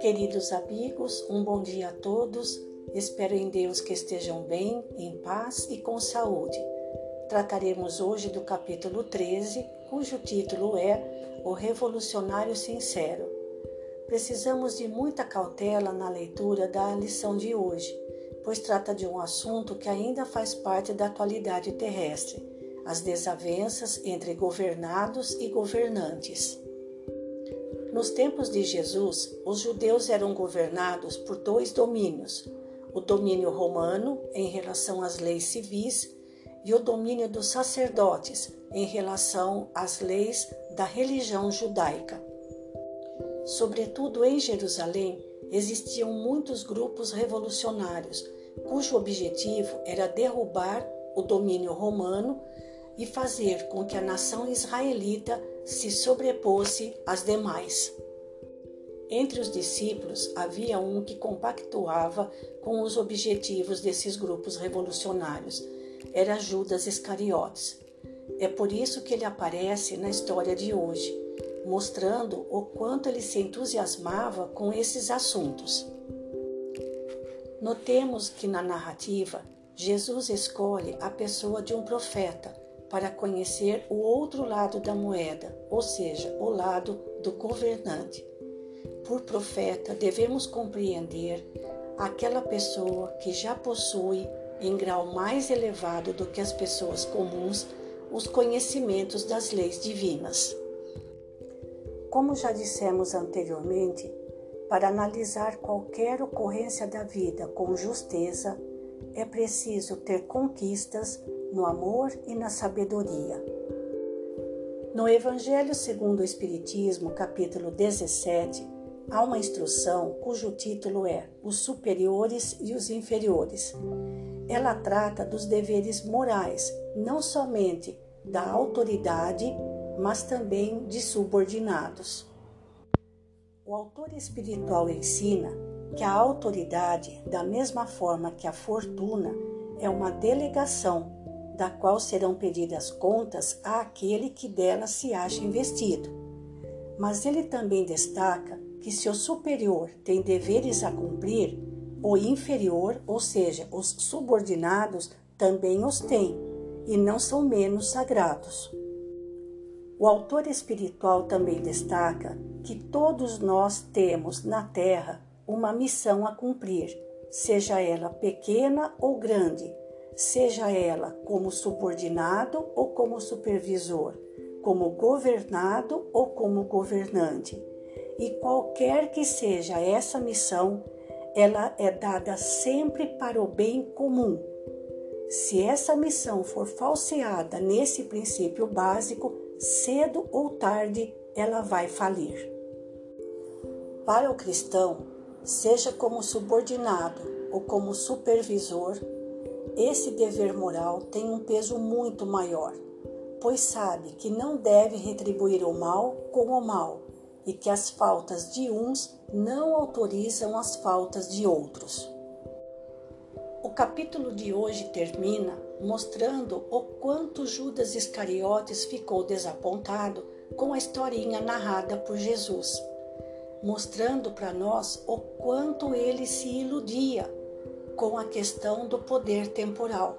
Queridos amigos, um bom dia a todos. Espero em Deus que estejam bem, em paz e com saúde. Trataremos hoje do capítulo 13, cujo título é O Revolucionário Sincero. Precisamos de muita cautela na leitura da lição de hoje, pois trata de um assunto que ainda faz parte da atualidade terrestre: as desavenças entre governados e governantes. Nos tempos de Jesus, os judeus eram governados por dois domínios: o domínio romano, em relação às leis civis, e o domínio dos sacerdotes, em relação às leis da religião judaica. Sobretudo em Jerusalém, existiam muitos grupos revolucionários, cujo objetivo era derrubar o domínio romano e fazer com que a nação israelita se sobrepôsse às demais. Entre os discípulos havia um que compactuava com os objetivos desses grupos revolucionários. Era Judas Iscariotes. É por isso que ele aparece na história de hoje, mostrando o quanto ele se entusiasmava com esses assuntos. Notemos que na narrativa, Jesus escolhe a pessoa de um profeta para conhecer o outro lado da moeda, ou seja, o lado do governante. Por profeta, devemos compreender aquela pessoa que já possui, em grau mais elevado do que as pessoas comuns, os conhecimentos das leis divinas. Como já dissemos anteriormente, para analisar qualquer ocorrência da vida com justeza, é preciso ter conquistas no amor e na sabedoria. No Evangelho segundo o Espiritismo, capítulo 17, há uma instrução cujo título é Os Superiores e os Inferiores. Ela trata dos deveres morais, não somente da autoridade, mas também de subordinados. O autor espiritual ensina que a autoridade, da mesma forma que a fortuna, é uma delegação da qual serão pedidas contas àquele que dela se acha investido. Mas ele também destaca que se o superior tem deveres a cumprir, o inferior, ou seja, os subordinados, também os têm e não são menos sagrados. O autor espiritual também destaca que todos nós temos na Terra uma missão a cumprir, seja ela pequena ou grande, seja ela como subordinado ou como supervisor, como governado ou como governante. E qualquer que seja essa missão, ela é dada sempre para o bem comum. Se essa missão for falseada nesse princípio básico, cedo ou tarde ela vai falir. Para o cristão, seja como subordinado ou como supervisor, esse dever moral tem um peso muito maior, pois sabe que não deve retribuir o mal com o mal e que as faltas de uns não autorizam as faltas de outros. O capítulo de hoje termina mostrando o quanto Judas Iscariotes ficou desapontado com a historinha narrada por Jesus, mostrando para nós o quanto ele se iludia com a questão do poder temporal.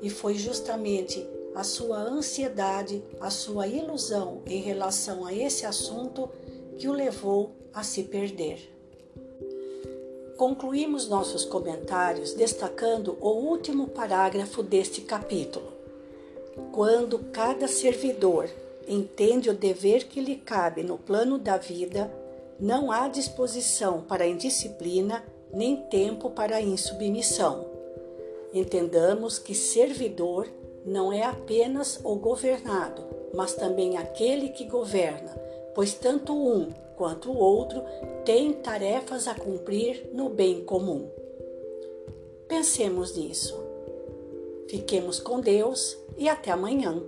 E foi justamente a sua ansiedade, a sua ilusão em relação a esse assunto que o levou a se perder. Concluímos nossos comentários destacando o último parágrafo deste capítulo. Quando cada servidor entende o dever que lhe cabe no plano da vida, não há disposição para indisciplina nem tempo para insubmissão. Entendamos que servidor não é apenas o governado, mas também aquele que governa, pois tanto um quanto o outro têm tarefas a cumprir no bem comum. Pensemos nisso. Fiquemos com Deus e até amanhã.